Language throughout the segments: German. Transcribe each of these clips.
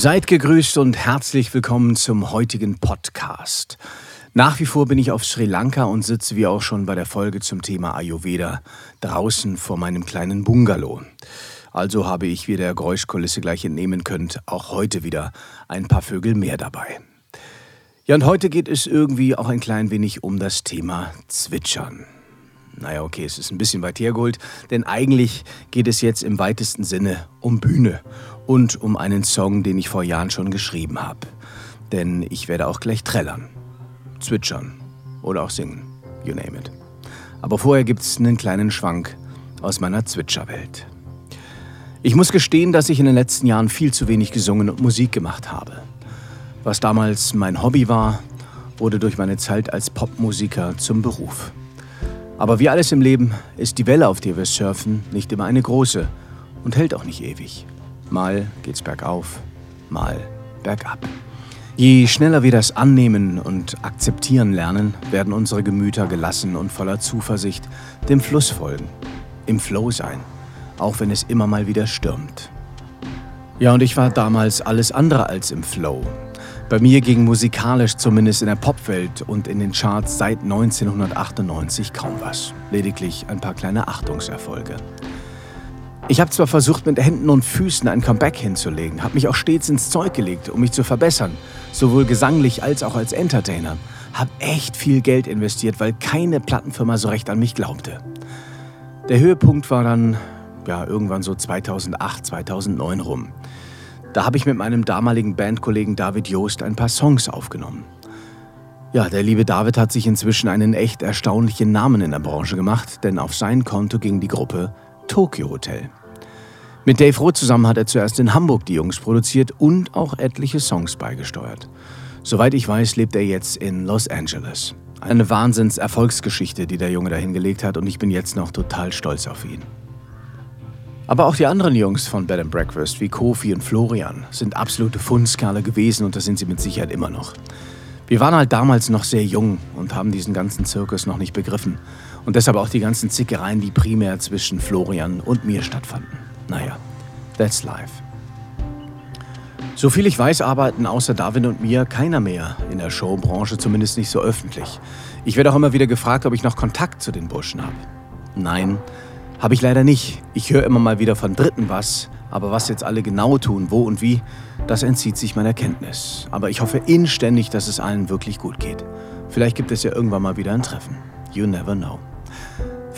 Seid gegrüßt und herzlich willkommen zum heutigen Podcast. Nach wie vor bin ich auf Sri Lanka und sitze wie auch schon bei der Folge zum Thema Ayurveda draußen vor meinem kleinen Bungalow. Also habe ich, wie der Geräuschkulisse gleich entnehmen könnt, auch heute wieder ein paar Vögel mehr dabei. Ja, und heute geht es irgendwie auch ein klein wenig um das Thema Zwitschern. Naja, okay, es ist ein bisschen weit hergeholt, denn eigentlich geht es jetzt im weitesten Sinne um Bühne und um einen Song, den ich vor Jahren schon geschrieben habe. Denn ich werde auch gleich trällern, zwitschern oder auch singen, you name it. Aber vorher gibt es einen kleinen Schwank aus meiner Zwitscherwelt. Ich muss gestehen, dass ich in den letzten Jahren viel zu wenig gesungen und Musik gemacht habe. Was damals mein Hobby war, wurde durch meine Zeit als Popmusiker zum Beruf. Aber wie alles im Leben ist die Welle, auf der wir surfen, nicht immer eine große und hält auch nicht ewig. Mal geht's bergauf, mal bergab. Je schneller wir das annehmen und akzeptieren lernen, werden unsere Gemüter gelassen und voller Zuversicht dem Fluss folgen, im Flow sein, auch wenn es immer mal wieder stürmt. Ja, und ich war damals alles andere als im Flow. Bei mir ging musikalisch zumindest in der Popwelt und in den Charts seit 1998 kaum was. Lediglich ein paar kleine Achtungserfolge. Ich habe zwar versucht, mit Händen und Füßen ein Comeback hinzulegen, habe mich auch stets ins Zeug gelegt, um mich zu verbessern, sowohl gesanglich als auch als Entertainer. Habe echt viel Geld investiert, weil keine Plattenfirma so recht an mich glaubte. Der Höhepunkt war dann ja irgendwann so 2008, 2009 rum. Da habe ich mit meinem damaligen Bandkollegen David Joost ein paar Songs aufgenommen. Ja, der liebe David hat sich inzwischen einen echt erstaunlichen Namen in der Branche gemacht, denn auf sein Konto ging die Gruppe Tokyo Hotel. Mit Dave Roth zusammen hat er zuerst in Hamburg die Jungs produziert und auch etliche Songs beigesteuert. Soweit ich weiß, lebt er jetzt in Los Angeles. Eine Wahnsinns-Erfolgsgeschichte, die der Junge dahingelegt hat und ich bin jetzt noch total stolz auf ihn. Aber auch die anderen Jungs von Bed and Breakfast wie Kofi und Florian sind absolute Fundskerle gewesen und das sind sie mit Sicherheit immer noch. Wir waren halt damals noch sehr jung und haben diesen ganzen Zirkus noch nicht begriffen. Und deshalb auch die ganzen Zickereien, die primär zwischen Florian und mir stattfanden. Naja, that's life. So viel ich weiß, arbeiten außer Darwin und mir keiner mehr in der Showbranche, zumindest nicht so öffentlich. Ich werde auch immer wieder gefragt, ob ich noch Kontakt zu den Burschen habe. Nein, habe ich leider nicht. Ich höre immer mal wieder von Dritten was, aber was jetzt alle genau tun, wo und wie, das entzieht sich meiner Kenntnis. Aber ich hoffe inständig, dass es allen wirklich gut geht. Vielleicht gibt es ja irgendwann mal wieder ein Treffen. You never know.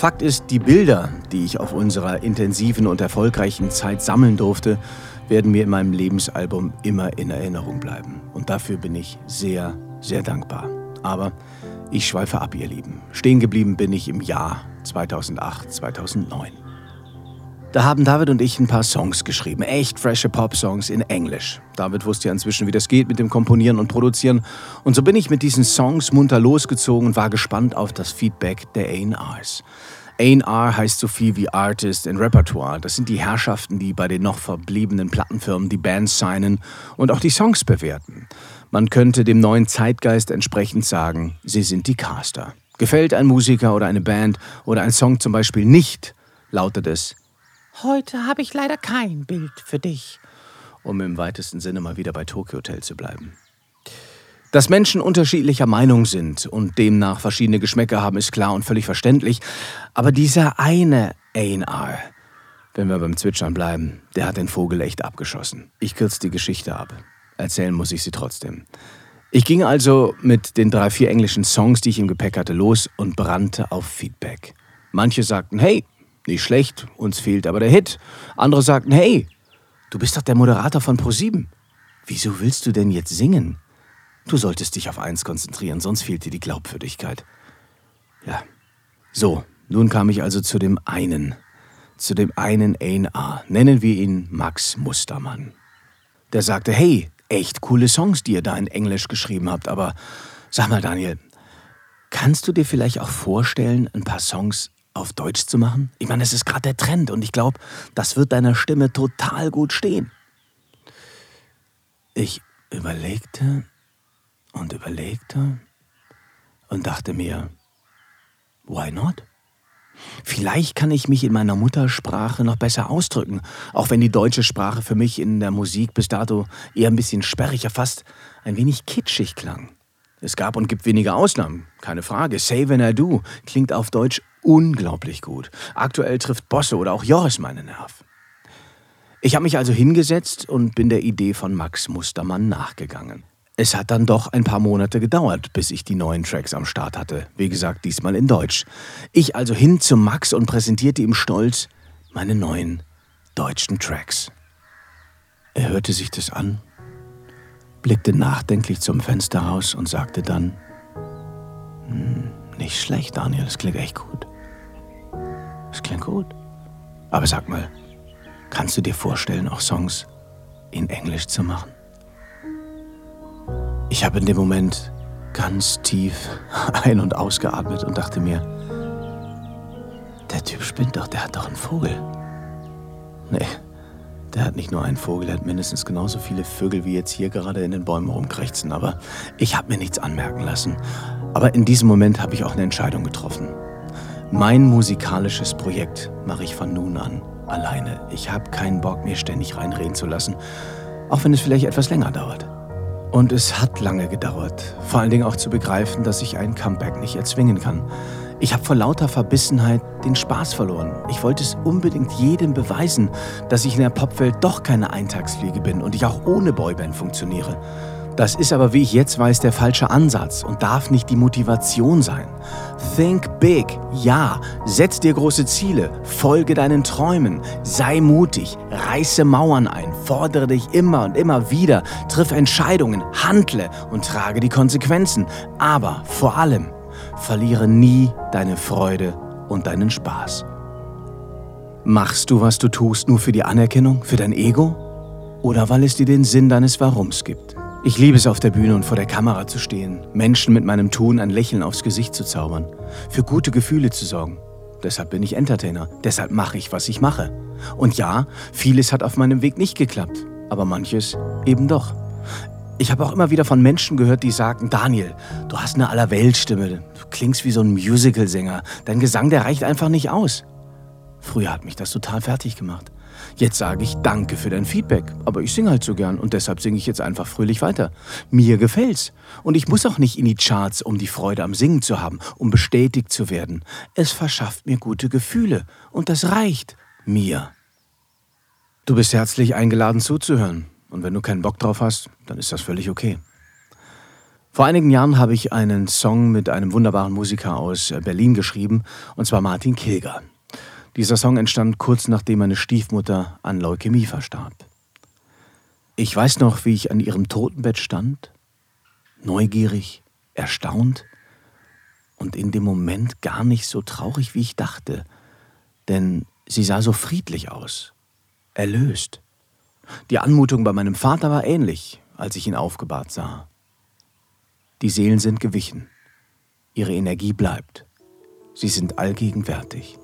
Fakt ist, die Bilder, die ich auf unserer intensiven und erfolgreichen Zeit sammeln durfte, werden mir in meinem Lebensalbum immer in Erinnerung bleiben. Und dafür bin ich sehr, sehr dankbar. Aber ich schweife ab, ihr Lieben. Stehen geblieben bin ich im Jahr 2008, 2009. Da haben David und ich ein paar Songs geschrieben, echt frische Pop-Songs in Englisch. David wusste ja inzwischen, wie das geht mit dem Komponieren und Produzieren. Und so bin ich mit diesen Songs munter losgezogen und war gespannt auf das Feedback der A&Rs. A&R heißt so viel wie Artist and Repertoire. Das sind die Herrschaften, die bei den noch verbliebenen Plattenfirmen die Bands signen und auch die Songs bewerten. Man könnte dem neuen Zeitgeist entsprechend sagen, sie sind die Caster. Gefällt ein Musiker oder eine Band oder ein Song zum Beispiel nicht, lautet es Heute habe ich leider kein Bild für dich, um im weitesten Sinne mal wieder bei Tokyo Hotel zu bleiben. Dass Menschen unterschiedlicher Meinung sind und demnach verschiedene Geschmäcker haben, ist klar und völlig verständlich. Aber dieser eine A&R, wenn wir beim Zwitschern bleiben, der hat den Vogel echt abgeschossen. Ich kürze die Geschichte ab. Erzählen muss ich sie trotzdem. Ich ging also mit den drei, vier englischen Songs, die ich im Gepäck hatte, los und brannte auf Feedback. Manche sagten, hey, nicht schlecht, uns fehlt aber der Hit. Andere sagten, hey, du bist doch der Moderator von Pro7. Wieso willst du denn jetzt singen? Du solltest dich auf eins konzentrieren, sonst fehlt dir die Glaubwürdigkeit. Ja. So, nun kam ich also zu dem einen, zu dem einen A&R. Nennen wir ihn Max Mustermann. Der sagte, hey, echt coole Songs, die ihr da in Englisch geschrieben habt. Aber sag mal, Daniel, kannst du dir vielleicht auch vorstellen, ein paar Songs auf Deutsch zu machen? Ich meine, es ist gerade der Trend und ich glaube, das wird deiner Stimme total gut stehen. Ich überlegte und überlegte und dachte mir, why not? Vielleicht kann ich mich in meiner Muttersprache noch besser ausdrücken, auch wenn die deutsche Sprache für mich in der Musik bis dato eher ein bisschen sperrig, ja fast ein wenig kitschig klang. Es gab und gibt wenige Ausnahmen, keine Frage. Say When I Do klingt auf Deutsch unglaublich gut. Aktuell trifft Bosse oder auch Joris meinen Nerv. Ich habe mich also hingesetzt und bin der Idee von Max Mustermann nachgegangen. Es hat dann doch ein paar Monate gedauert, bis ich die neuen Tracks am Start hatte. Wie gesagt, diesmal in Deutsch. Ich also hin zu Max und präsentierte ihm stolz meine neuen deutschen Tracks. Er hörte sich das an, blickte nachdenklich zum Fenster raus und sagte dann, hm, nicht schlecht, Daniel, das klingt echt gut. Das klingt gut. Aber sag mal, kannst du dir vorstellen, auch Songs in Englisch zu machen? Ich habe in dem Moment ganz tief ein- und ausgeatmet und dachte mir, der Typ spinnt doch, der hat doch einen Vogel. Nee, der hat nicht nur einen Vogel, er hat mindestens genauso viele Vögel wie jetzt hier gerade in den Bäumen rumkrächzen. Aber ich habe mir nichts anmerken lassen. Aber in diesem Moment habe ich auch eine Entscheidung getroffen. Mein musikalisches Projekt mache ich von nun an alleine. Ich habe keinen Bock, mir ständig reinreden zu lassen, auch wenn es vielleicht etwas länger dauert. Und es hat lange gedauert, vor allen Dingen auch zu begreifen, dass ich ein Comeback nicht erzwingen kann. Ich habe vor lauter Verbissenheit den Spaß verloren. Ich wollte es unbedingt jedem beweisen, dass ich in der Popwelt doch keine Eintagsfliege bin und ich auch ohne Boyband funktioniere. Das ist aber, wie ich jetzt weiß, der falsche Ansatz und darf nicht die Motivation sein. Think big, ja, setz dir große Ziele, folge deinen Träumen, sei mutig, reiße Mauern ein, fordere dich immer und immer wieder, triff Entscheidungen, handle und trage die Konsequenzen. Aber vor allem, verliere nie deine Freude und deinen Spaß. Machst du, was du tust, nur für die Anerkennung, für dein Ego? Oder weil es dir den Sinn deines Warums gibt? Ich liebe es, auf der Bühne und vor der Kamera zu stehen, Menschen mit meinem Tun ein Lächeln aufs Gesicht zu zaubern, für gute Gefühle zu sorgen. Deshalb bin ich Entertainer, deshalb mache ich, was ich mache. Und ja, vieles hat auf meinem Weg nicht geklappt, aber manches eben doch. Ich habe auch immer wieder von Menschen gehört, die sagten, Daniel, du hast eine Allerweltstimme, du klingst wie so ein Musicalsänger, dein Gesang, der reicht einfach nicht aus. Früher hat mich das total fertig gemacht. Jetzt sage ich Danke für dein Feedback, aber ich singe halt so gern und deshalb singe ich jetzt einfach fröhlich weiter. Mir gefällt's. Und ich muss auch nicht in die Charts, um die Freude am Singen zu haben, um bestätigt zu werden. Es verschafft mir gute Gefühle und das reicht mir. Du bist herzlich eingeladen zuzuhören und wenn du keinen Bock drauf hast, dann ist das völlig okay. Vor einigen Jahren habe ich einen Song mit einem wunderbaren Musiker aus Berlin geschrieben, und zwar Martin Kilger. Dieser Song entstand kurz nachdem meine Stiefmutter an Leukämie verstarb. Ich weiß noch, wie ich an ihrem Totenbett stand, neugierig, erstaunt und in dem Moment gar nicht so traurig, wie ich dachte, denn sie sah so friedlich aus, erlöst. Die Anmutung bei meinem Vater war ähnlich, als ich ihn aufgebahrt sah. Die Seelen sind gewichen, ihre Energie bleibt, sie sind allgegenwärtig.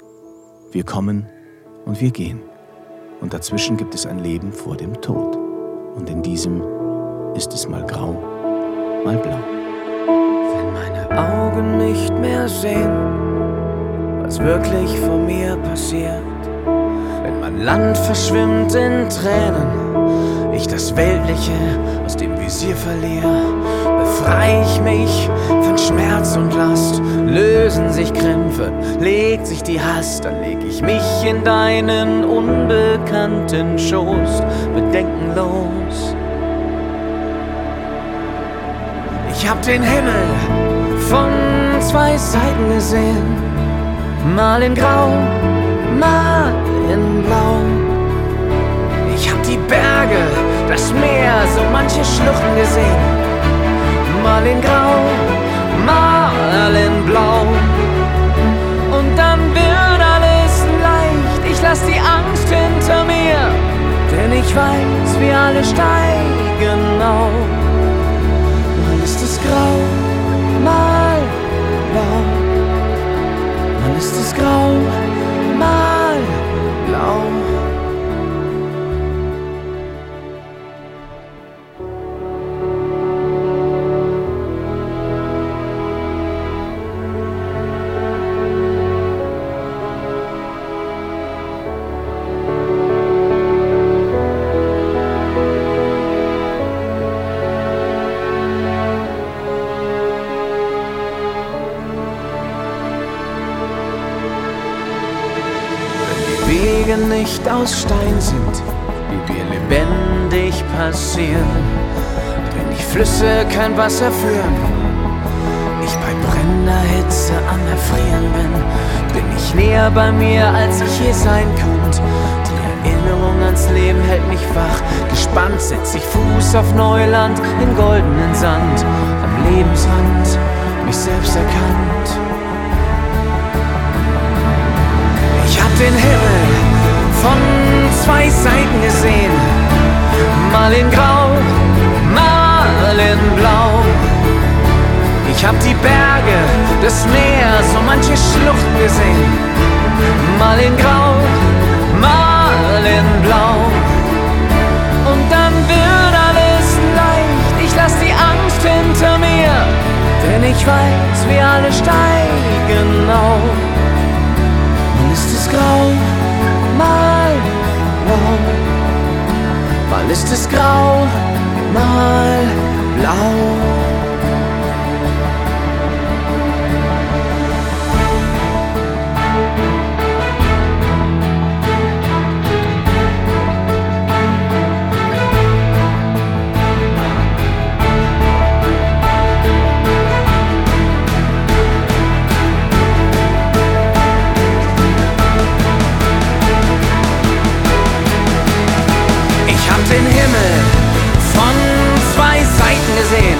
Wir kommen und wir gehen. Und dazwischen gibt es ein Leben vor dem Tod. Und in diesem ist es mal grau, mal blau. Wenn meine Augen nicht mehr sehen, was wirklich vor mir passiert, wenn mein Land verschwimmt in Tränen, ich das Weltliche aus dem Visier verliere, befreie ich mich von Schmerz und Last, lösen sich Krämpfe, legt sich die Hast, dann leg ich mich in deinen unbekannten Schoß, bedenkenlos. Ich hab den Himmel von zwei Seiten gesehen, mal in Grau, mal in Blau. Ich hab die Berge, das Meer, so manche Schluchten gesehen mal in Grau, mal in Blau. Und dann wird alles leicht, ich lass die Angst hinter mir, denn ich weiß, wir alle steigen auf. Mal ist es grau, mal blau. Mal ist es grau, mal blau. Nicht aus Stein sind, wie wir lebendig passieren. Wenn die Flüsse kein Wasser führen, ich bei brennender Hitze am Erfrieren bin, bin ich näher bei mir, als ich je sein könnte. Die Erinnerung ans Leben hält mich wach, gespannt setz ich Fuß auf Neuland, in goldenen Sand, am Lebensrand, mich selbst erkannt. Ich hab den Himmel von zwei Seiten gesehen. Mal in Grau, mal in Blau. Ich hab die Berge, das Meer, so manche Schluchten gesehen. Mal in Grau, mal in Blau. Und dann wird alles leicht. Ich lass die Angst hinter mir, denn ich weiß, wir alle steigen auf ist es grau, mal ist es grau, mal blau. Den Himmel von zwei Seiten gesehen.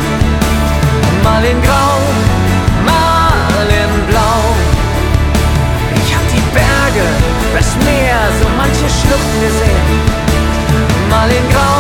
Mal in Grau, mal in Blau. Ich hab die Berge, das Meer, so manche Schluchten gesehen. Mal in Grau,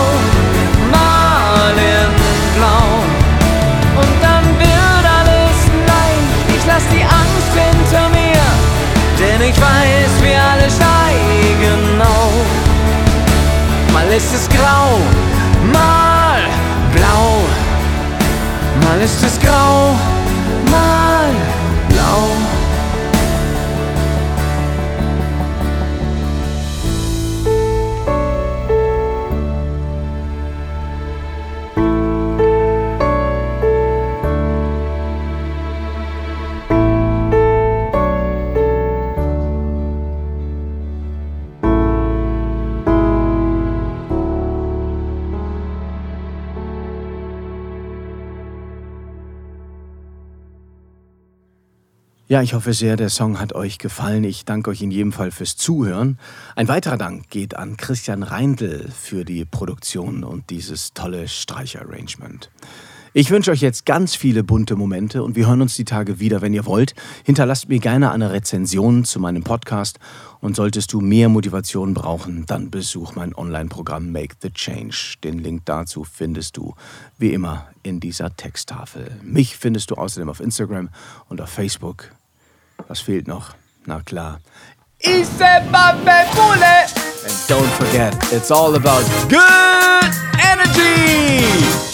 Ja, ich hoffe sehr, der Song hat euch gefallen. Ich danke euch in jedem Fall fürs Zuhören. Ein weiterer Dank geht an Christian Reindl für die Produktion und dieses tolle Streicherarrangement. Ich wünsche euch jetzt ganz viele bunte Momente und wir hören uns die Tage wieder, wenn ihr wollt. Hinterlasst mir gerne eine Rezension zu meinem Podcast und solltest du mehr Motivation brauchen, dann besuch mein Online-Programm Make the Change. Den Link dazu findest du wie immer in dieser Texttafel. Mich findest du außerdem auf Instagram und auf Facebook. Was fehlt noch? Na klar. And don't forget, it's all about good energy!